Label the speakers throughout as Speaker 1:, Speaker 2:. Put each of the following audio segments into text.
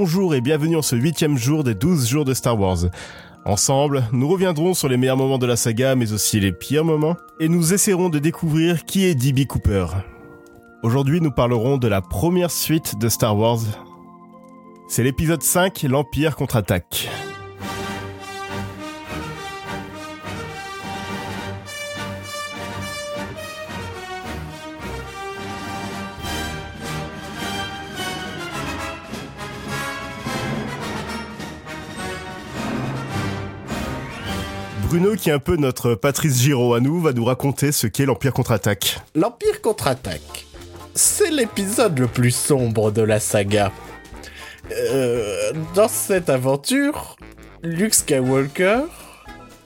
Speaker 1: Bonjour et bienvenue en ce huitième jour des 12 jours de Star Wars. Ensemble, nous reviendrons sur les meilleurs moments de la saga, mais aussi les pires moments, et nous essaierons de découvrir qui est D.B. Cooper. Aujourd'hui, nous parlerons de la première suite de Star Wars. C'est l'épisode 5, l'Empire contre-attaque. Bruno, qui est un peu notre Patrice Giraud à nous, va nous raconter ce qu'est l'Empire contre-attaque.
Speaker 2: L'Empire contre-attaque, c'est l'épisode le plus sombre de la saga. Euh, dans cette aventure, Luke Skywalker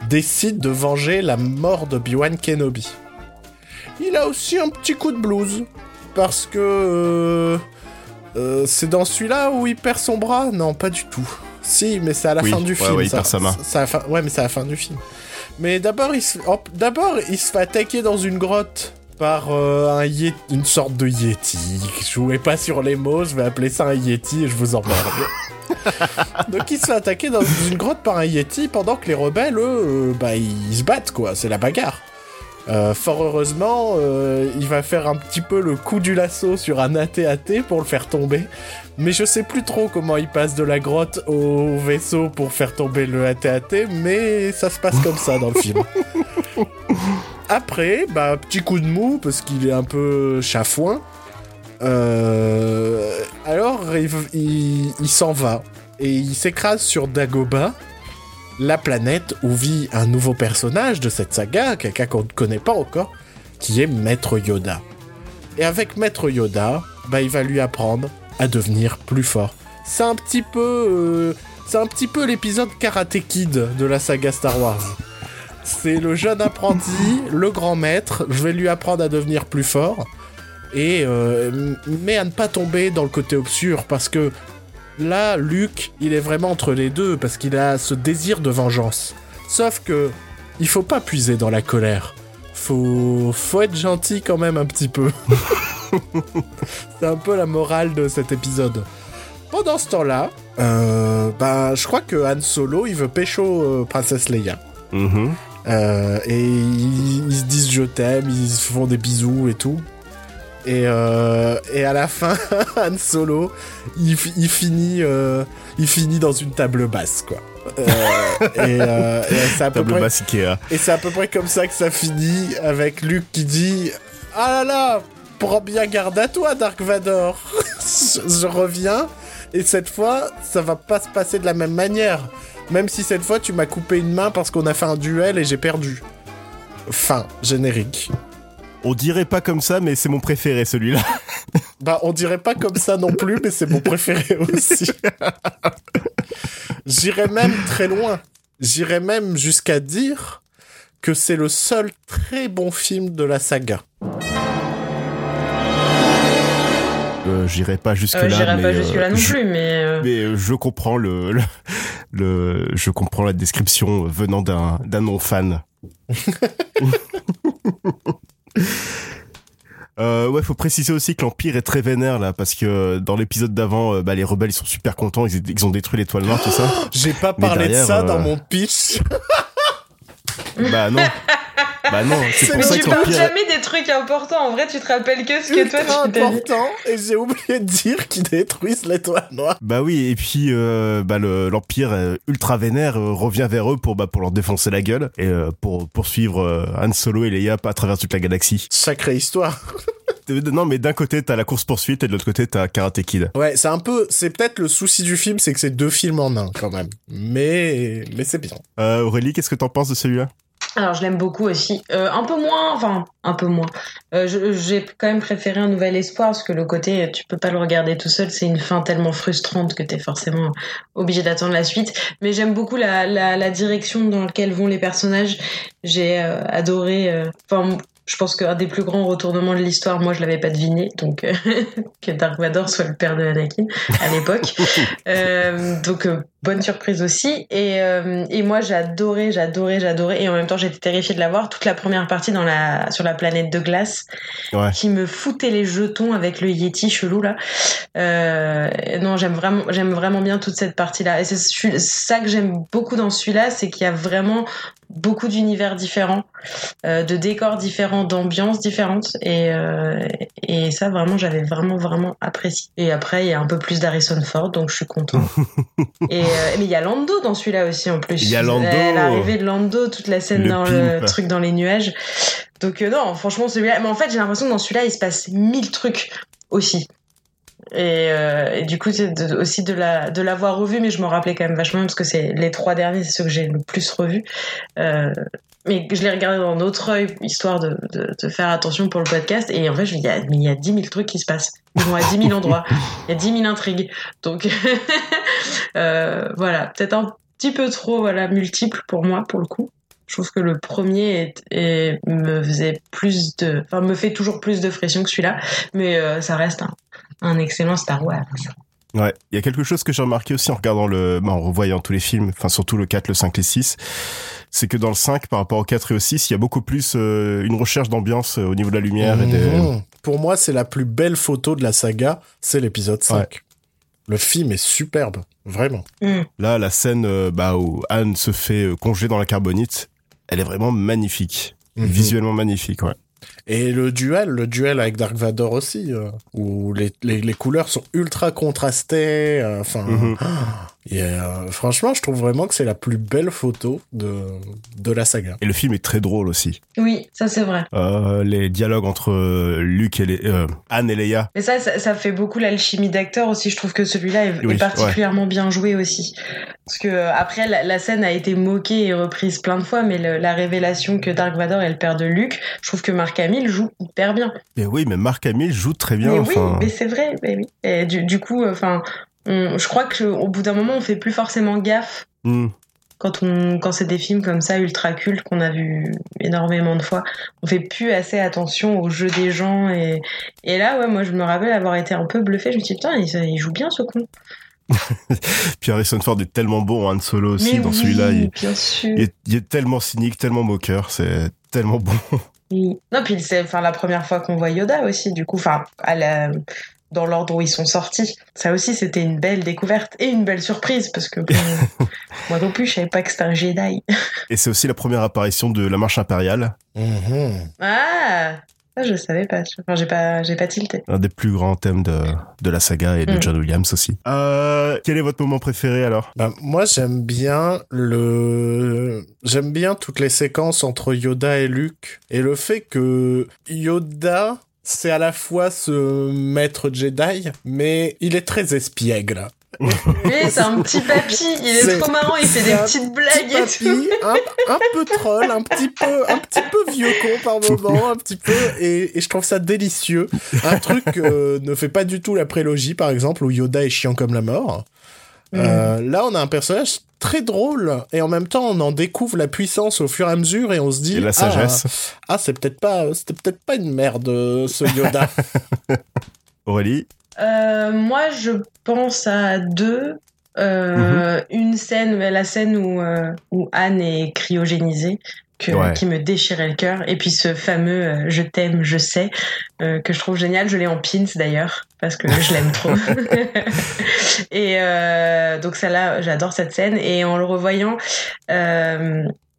Speaker 2: décide de venger la mort de Obi-Wan Kenobi. Il a aussi un petit coup de blues, parce que... euh, euh, c'est dans celui-là où il perd son bras? Non, pas du tout. Si, mais c'est à la
Speaker 1: Oui,
Speaker 2: fin du
Speaker 1: ouais,
Speaker 2: film.
Speaker 1: ouais, il
Speaker 2: ça.
Speaker 1: perd sa main.
Speaker 2: Fin- Ouais, mais c'est à la fin du film. Mais d'abord, il se... d'abord, il se fait attaquer dans une grotte par euh, un yé- une sorte de yeti. Je jouais pas sur les mots, je vais appeler ça un yeti et je vous emmerde. Donc il se fait attaquer dans une grotte par un yeti pendant que les rebelles, eux, euh, bah ils se battent quoi, c'est la bagarre. Euh, fort heureusement, euh, il va faire un petit peu le coup du lasso sur un AT-AT pour le faire tomber. Mais je sais plus trop comment il passe de la grotte au vaisseau pour faire tomber le AT-AT, mais ça se passe comme ça dans le film. Après, bah, petit coup de mou parce qu'il est un peu chafouin. Euh, alors, il, il- il s'en va et il s'écrase sur Dagoba, la planète où vit un nouveau personnage de cette saga, quelqu'un qu'on ne connaît pas encore, qui est Maître Yoda. Et avec Maître Yoda, bah, il va lui apprendre à devenir plus fort. C'est un petit peu, euh, c'est un petit peu l'épisode Karate Kid de la saga Star Wars. C'est le jeune apprenti, le grand maître. Je vais lui apprendre à devenir plus fort et euh, mais à ne pas tomber dans le côté obscur parce que là, Luke, il est vraiment entre les deux parce qu'il a ce désir de vengeance. Sauf que il faut pas puiser dans la colère. Faut, faut être gentil quand même un petit peu. C'est un peu la morale de cet épisode. Pendant ce temps-là, euh, bah, je crois que Han Solo, il veut pécho euh, Princesse Leia.
Speaker 1: Mhm.
Speaker 2: Euh, et ils, ils se disent je t'aime, ils se font des bisous et tout. Et, euh, et à la fin, Han Solo, il, fi- il finit, euh, il finit dans une table basse, quoi. Euh, et et c'est à peu
Speaker 1: Table
Speaker 2: près
Speaker 1: basse Ikea.
Speaker 2: et c'est à peu près comme ça que ça finit avec Luke qui dit Ah là là, prends bien garde à toi, Dark Vador. je, je reviens et cette fois, ça va pas se passer de la même manière. Même si cette fois, tu m'as coupé une main parce qu'on a fait un duel et j'ai perdu. Fin, générique.
Speaker 1: On dirait pas comme ça, mais c'est mon préféré celui-là.
Speaker 2: Bah, on dirait pas comme ça non plus, mais c'est mon préféré aussi. J'irais même très loin. J'irais même jusqu'à dire que c'est le seul très bon film de la saga.
Speaker 1: Euh, J'irai pas jusque
Speaker 3: Euh,
Speaker 1: là.
Speaker 3: J'irai
Speaker 1: mais,
Speaker 3: pas
Speaker 1: euh,
Speaker 3: jusque là non
Speaker 1: je-
Speaker 3: plus, mais
Speaker 1: Mais je comprends le, le, le- je comprends la description venant d'un d'un non fan. Euh, ouais, faut préciser aussi que l'Empire est très vénère là, parce que dans l'épisode d'avant, euh, bah, les rebelles ils sont super contents, ils, ils ont détruit l'étoile noire, tout ça.
Speaker 2: J'ai pas parlé de ça
Speaker 1: euh,
Speaker 2: dans mon pitch.
Speaker 1: bah non, bah non, c'est pour
Speaker 3: mais
Speaker 1: ça
Speaker 3: tu parles jamais des trucs importants. En vrai, tu te rappelles que ce que toi
Speaker 2: Ultra
Speaker 3: tu t'es
Speaker 2: important et j'ai oublié de dire qu'ils détruisent l'étoile noire.
Speaker 1: Bah oui, et puis euh, bah le- l'Empire euh, ultra vénère euh, revient vers eux pour bah pour leur défoncer la gueule et euh, pour poursuivre euh, Han Solo et Leia à travers toute la galaxie.
Speaker 2: Sacrée histoire.
Speaker 1: Non, mais d'un côté t'as la course poursuite et de l'autre côté t'as Karate Kid.
Speaker 2: Ouais, c'est un peu, c'est peut-être le souci du film, c'est que c'est deux films en un quand même. Mais, mais c'est bien.
Speaker 1: Euh, Aurélie, qu'est-ce que t'en penses de celui-là?
Speaker 3: Alors, je l'aime beaucoup aussi. Euh, un peu moins, enfin, un peu moins. Euh, J'ai quand même préféré Un Nouvel Espoir parce que le côté, tu peux pas le regarder tout seul, c'est une fin tellement frustrante que t'es forcément obligé d'attendre la suite. Mais j'aime beaucoup la, direction dans laquelle vont les personnages. J'ai euh, adoré. euh, je pense qu'un des plus grands retournements de l'histoire, moi je l'avais pas deviné, donc euh, que Dark Vador soit le père de Anakin à l'époque. euh, donc euh, bonne surprise aussi. Et, et moi j'adorais, j'adorais, j'adorais, et en même temps j'étais terrifiée de la voir toute la première partie dans la sur la planète de glace,
Speaker 1: Ouais.
Speaker 3: qui me foutait les jetons avec le Yeti chelou là. Non, j'aime vraiment, j'aime vraiment bien toute cette partie là. Et c'est ça que j'aime beaucoup dans celui-là, c'est qu'il y a vraiment beaucoup d'univers différents, euh, de décors différents, d'ambiances différentes, et euh, et ça vraiment j'avais vraiment vraiment apprécié. Et après il y a un peu plus d'Harrison Ford, donc je suis contente. et euh, mais il y a Lando dans celui-là aussi en plus.
Speaker 1: Il y a Lando.
Speaker 3: L'arrivée de Lando, toute la scène
Speaker 1: Le
Speaker 3: dans le truc dans les nuages. Donc non, franchement celui-là. Mais en fait j'ai l'impression que dans celui-là il se passe mille trucs aussi. Et, euh, du coup, c'est aussi de la de l'avoir revu, mais je m'en rappelais quand même vachement parce que c'est les trois derniers, c'est ceux que j'ai le plus revu. Euh, mais je l'ai regardé dans notre œil, histoire de, de, de faire attention pour le podcast. Et en fait, je me dis, il y a, mais il y a 10 000 trucs qui se passent. Ils vont à 10 000 endroits. Il y a 10 000 intrigues. Donc, euh, voilà, peut-être un petit peu trop voilà multiple pour moi, pour le coup. Je trouve que le premier est, est- me faisait plus de, enfin me fait toujours plus de pression que celui-là, mais euh, ça reste un, un excellent Star Wars.
Speaker 1: Ouais, il y a quelque chose que j'ai remarqué aussi en regardant le, bah, en revoyant tous les films, enfin surtout le 4, le 5, les 6, c'est que dans le 5 par rapport au 4 et au 6, il y a beaucoup plus euh, une recherche d'ambiance euh, au niveau de la lumière et des...
Speaker 2: Mhm. Pour moi, c'est la plus belle photo de la saga, c'est l'épisode 5. Le film est superbe, vraiment.
Speaker 3: Mm.
Speaker 1: Là, la scène euh, bah, où Anne se fait congeler dans la carbonite, elle est vraiment magnifique.
Speaker 2: Mhm.
Speaker 1: Visuellement magnifique, ouais.
Speaker 2: Et le duel, le duel avec Dark Vador aussi, euh, où les, les, les couleurs sont ultra contrastées. euh, Enfin,
Speaker 1: Mhm.
Speaker 2: Et, euh, franchement, je trouve vraiment que c'est la plus belle photo de, de la saga.
Speaker 1: Et le film est très drôle aussi.
Speaker 3: Oui, ça c'est vrai.
Speaker 1: Euh, les dialogues entre euh, Luke et les, euh, Anne et Leia.
Speaker 3: Mais ça, ça, ça fait beaucoup l'alchimie d'acteur aussi. Je trouve que celui-là est,
Speaker 1: Oui,
Speaker 3: est particulièrement bien joué aussi. Parce que après, la, la scène a été moquée et reprise plein de fois, mais le- la révélation que Dark Vador est le père de Luke, je trouve que Mark Hamill joue hyper bien.
Speaker 1: Et oui, mais Marc Hamill joue très bien.
Speaker 3: mais
Speaker 1: enfin,
Speaker 3: oui, mais c'est vrai. Mais oui. Et du, du coup, enfin, on- je crois que au bout d'un moment, on fait plus forcément gaffe
Speaker 1: hmm.
Speaker 3: quand on quand c'est des films comme ça ultra cultes qu'on a vu énormément de fois on fait plus assez attention au jeu des gens et et là ouais moi je me rappelle avoir été un peu bluffé je me suis dit putain il, il joue bien ce con
Speaker 1: Puis Harrison Ford est tellement bon en Han Solo aussi
Speaker 3: mais
Speaker 1: dans
Speaker 3: oui,
Speaker 1: celui-là. Il,
Speaker 3: bien sûr
Speaker 1: il est, il est tellement cynique, tellement moqueur, c'est tellement bon.
Speaker 3: Oui. non puis c'est enfin la première fois qu'on voit Yoda aussi du coup enfin à la dans l'ordre où ils sont sortis ça aussi c'était une belle découverte et une belle surprise parce que bon, moi non plus je savais pas que c'était un Jedi
Speaker 1: Et c'est aussi la première apparition de la marche impériale,
Speaker 2: Mhm.
Speaker 3: ah ça je savais pas enfin j'ai pas j'ai pas tilté
Speaker 1: un des plus grands thèmes de, de la saga et de
Speaker 3: Mm.
Speaker 1: John Williams aussi. Euh, quel est votre moment préféré alors?
Speaker 2: Bah, moi, j'aime bien le, j'aime bien toutes les séquences entre Yoda et Luke et le fait que Yoda, c'est à la fois ce maître Jedi, mais il est très espiègle.
Speaker 3: Oui, c'est un petit papy, il est, trop marrant, il fait des petites blagues et
Speaker 2: Petit
Speaker 3: tout.
Speaker 2: papy, un, un peu troll, un petit peu, un petit peu vieux con par moment, un petit peu, et, et je trouve ça délicieux. Un truc ne fait pas du tout la prélogie, par exemple, où Yoda est chiant comme la mort. Euh, là, on a un personnage très drôle et en même temps, on en découvre la puissance au fur et à mesure et on se dit
Speaker 1: Et la
Speaker 2: ah,
Speaker 1: sagesse.
Speaker 2: Ah, c'est peut-être pas, c'était peut-être pas une merde ce Yoda.
Speaker 1: Aurélie
Speaker 3: Euh, moi, je pense à deux. Euh,
Speaker 1: Mhm.
Speaker 3: Une scène, la scène où, euh, où Anne est cryogénisée, que,
Speaker 1: Ouais.
Speaker 3: qui me déchirait le cœur. Et puis ce fameux euh, Je t'aime, je sais, euh, que je trouve génial. Je l'ai en pins d'ailleurs, parce que je l'aime trop. et euh, donc, celle-là, j'adore cette scène. Et en le revoyant,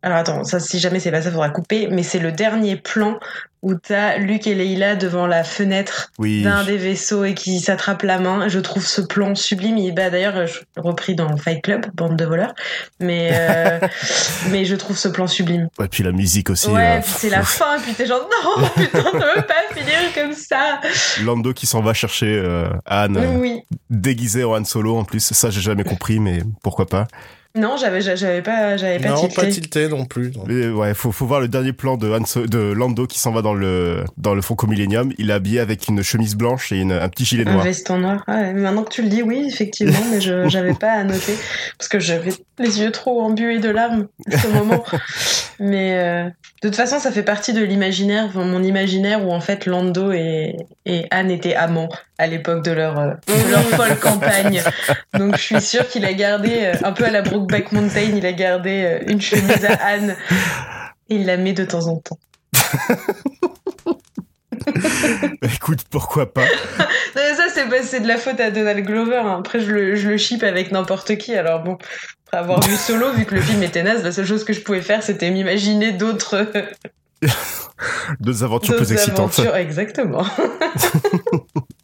Speaker 3: alors attends, ça, si jamais c'est pas ça, faudra couper. Mais c'est le dernier plan où t'as Luc et Leila devant la fenêtre
Speaker 1: Oui.
Speaker 3: d'un des vaisseaux et qui s'attrape la main. Je trouve ce plan sublime. Il, bah, d'ailleurs, je- repris dans Fight Club, bande de voleurs. Mais, euh, mais je trouve ce plan sublime.
Speaker 1: Ouais, puis la musique aussi.
Speaker 3: ouais,
Speaker 1: euh,
Speaker 3: puis c'est la fin, puis t'es genre, non, putain, ça veut pas finir comme ça.
Speaker 1: Lando qui s'en va chercher euh, Anne, euh,
Speaker 3: Oui.
Speaker 1: déguisée en Han Solo en plus. Ça, j'ai jamais compris, mais pourquoi pas.
Speaker 3: Non, j'avais, j'avais pas, j'avais pas
Speaker 2: non,
Speaker 3: tilté.
Speaker 2: pas tilté non plus. non.
Speaker 1: Mais ouais, faut, faut voir le dernier plan de, Han So- de Lando qui s'en va dans le dans le Franco Millennium, il est habillé avec une chemise blanche et une, un petit gilet
Speaker 3: Un
Speaker 1: noir.
Speaker 3: veston noir. Ouais, maintenant que tu le dis, oui, effectivement, mais je j'avais pas à noter parce que j'avais les yeux trop embués de larmes à ce moment. mais euh, de toute façon, ça fait partie de l'imaginaire, mon imaginaire où en fait Lando et, et Anne étaient amants à l'époque de leur euh, de leur folle campagne. Donc je suis sûre qu'il a gardé euh, un peu à la Brokeback Mountain, il a gardé une chemise à Anne et il la met de temps en temps.
Speaker 1: Écoute, pourquoi pas?
Speaker 3: Non, mais ça, c'est de la faute à Donald Glover. hein. Après, je le, je le ship avec n'importe qui. Alors bon, avoir vu Solo, vu que le film était naze, la seule chose que je pouvais faire, c'était m'imaginer d'autres
Speaker 1: deux aventures
Speaker 3: d'autres
Speaker 1: plus excitantes.
Speaker 3: aventures. Exactement.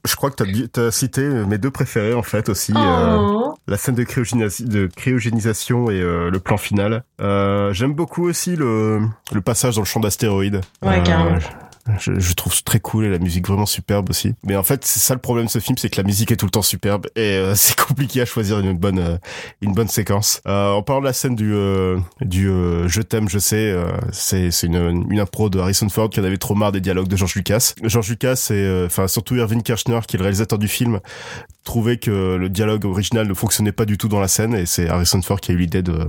Speaker 1: Je crois que t'as as cité mes deux préférés en fait aussi. euh,
Speaker 3: Oh.
Speaker 1: la scène de, cryogénis- de cryogénisation et euh, le plan final. Euh, J'aime beaucoup aussi le, le passage dans le champ d'astéroïdes.
Speaker 3: Ouais, carrément.
Speaker 1: Je, je trouve très cool et la musique vraiment superbe aussi. Mais en fait, c'est ça le problème de ce film, c'est que la musique est tout le temps superbe et euh, c'est compliqué à choisir une bonne euh, une bonne séquence. Euh, en parlant de la scène du euh, du euh, je t'aime, je sais, c'est c'est une une impro de Harrison Ford qui en avait trop marre des dialogues de George Lucas. George Lucas et enfin surtout Irving Kirchner qui est le réalisateur du film trouvait que le dialogue original ne fonctionnait pas du tout dans la scène et c'est Harrison Ford qui a eu l'idée de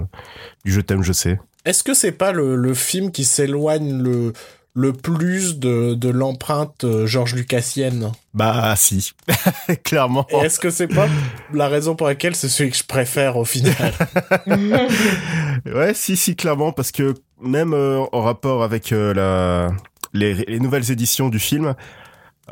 Speaker 1: du je t'aime, je sais.
Speaker 2: Est-ce que c'est pas le, le film qui s'éloigne le, le plus de, de l'empreinte euh, George Lucasienne.
Speaker 1: Bah si, clairement.
Speaker 2: Est-ce que c'est pas la raison pour laquelle c'est celui que je préfère au final?
Speaker 1: Ouais, si, si, clairement, parce que même euh, en rapport avec euh, la les, les nouvelles éditions du film,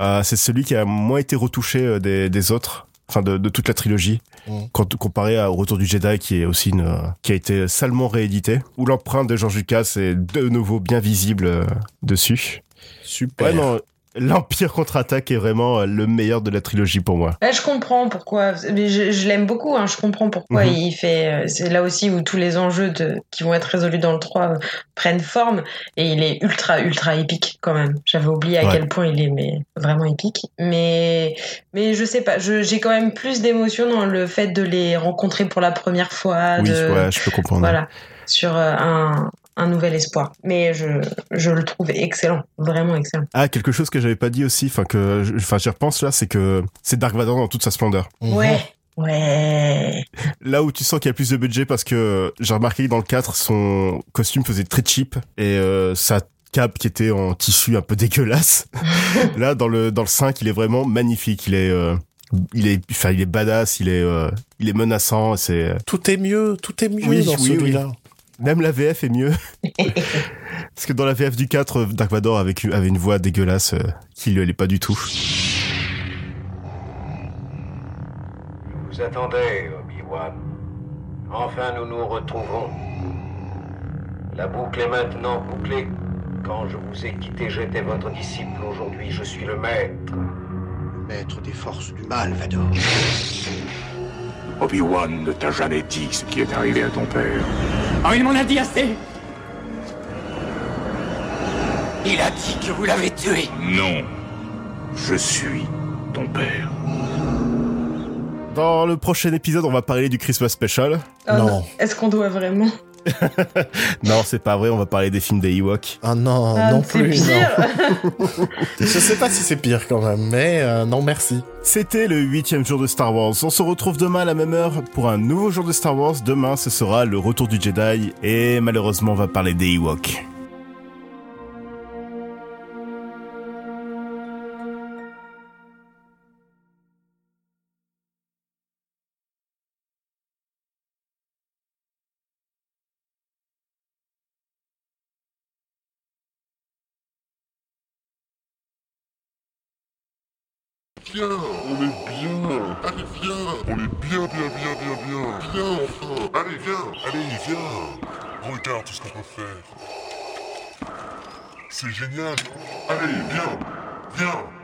Speaker 1: euh, c'est celui qui a moins été retouché euh, des, des autres, enfin de, de toute la trilogie,
Speaker 2: Mm.
Speaker 1: quand comparé à au Retour du Jedi, qui est aussi une, euh, qui a été salement réédité, où l'empreinte de George Lucas est de nouveau bien visible euh, dessus.
Speaker 2: Super.
Speaker 1: Ouais, non, l'Empire contre-attaque est vraiment euh, le meilleur de la trilogie pour moi.
Speaker 3: Là, je comprends pourquoi. Je, je l'aime beaucoup. Hein, je comprends pourquoi
Speaker 1: Mhm.
Speaker 3: il fait. euh, C'est là aussi où tous les enjeux de, qui vont être résolus dans le 3 euh, prennent forme. Et il est ultra, ultra épique quand même. J'avais oublié à
Speaker 1: Ouais.
Speaker 3: quel point il est mais, vraiment épique. Mais, mais je sais pas. J'ai quand même plus d'émotion dans le fait de les rencontrer pour la première fois.
Speaker 1: oui,
Speaker 3: de,
Speaker 1: ouais, je peux comprendre.
Speaker 3: Voilà. Sur un, un nouvel espoir. Mais je, je le trouve excellent. Vraiment excellent.
Speaker 1: Ah, quelque chose que j'avais pas dit aussi, enfin que, je- enfin j'y repense là, c'est que c'est Dark Vador dans toute sa splendeur.
Speaker 2: Mhm.
Speaker 3: Ouais. Ouais.
Speaker 1: Là où tu sens qu'il y a plus de budget parce que j'ai remarqué que dans le 4, son costume faisait très cheap et euh, sa cape qui était en tissu un peu dégueulasse. Là, dans le dans le 5, il est vraiment magnifique. Il est euh, il est enfin il est badass, il est euh, il est menaçant. C'est
Speaker 2: Tout est mieux, tout est mieux
Speaker 1: Oui,
Speaker 2: dans
Speaker 1: oui,
Speaker 2: celui-là.
Speaker 1: Même la VF est mieux. parce que dans la VF du 4, Dark Vador avec avait une voix dégueulasse euh, qui lui allait pas du tout.
Speaker 4: Je vous attendais, Obi-Wan. Enfin, nous nous retrouvons. La boucle est maintenant bouclée. Quand je vous ai quitté, j'étais votre disciple. Aujourd'hui, je suis le maître.
Speaker 5: Maître des forces du mal, Vador.
Speaker 6: Obi-Wan ne t'a jamais dit ce qui est arrivé à ton père.
Speaker 5: Oh, il m'en a dit assez Il a dit que vous l'avez tué
Speaker 6: Non. Je suis ton père.
Speaker 1: Dans le prochain épisode, on va parler du Christmas Special.
Speaker 3: Oh
Speaker 2: Non.
Speaker 3: Est-ce qu'on doit vraiment?
Speaker 1: Non, c'est pas vrai, on va parler des films des Ewoks.
Speaker 2: Ah non,
Speaker 3: Ah,
Speaker 2: non plus.
Speaker 3: pire.
Speaker 2: non. Je sais pas si c'est pire quand même, mais euh, non merci.
Speaker 1: C'était le huitième jour de Star Wars. On se retrouve demain à la même heure pour un nouveau jour de Star Wars. Demain, ce sera le retour du Jedi et malheureusement, on va parler des Ewoks.
Speaker 7: Viens, on est bien. Allez, viens. On est bien, bien, bien, bien, bien. Viens, enfin. Allez, viens. Allez, viens. Regarde tout ce qu'on peut faire. C'est génial. Allez, viens. Viens.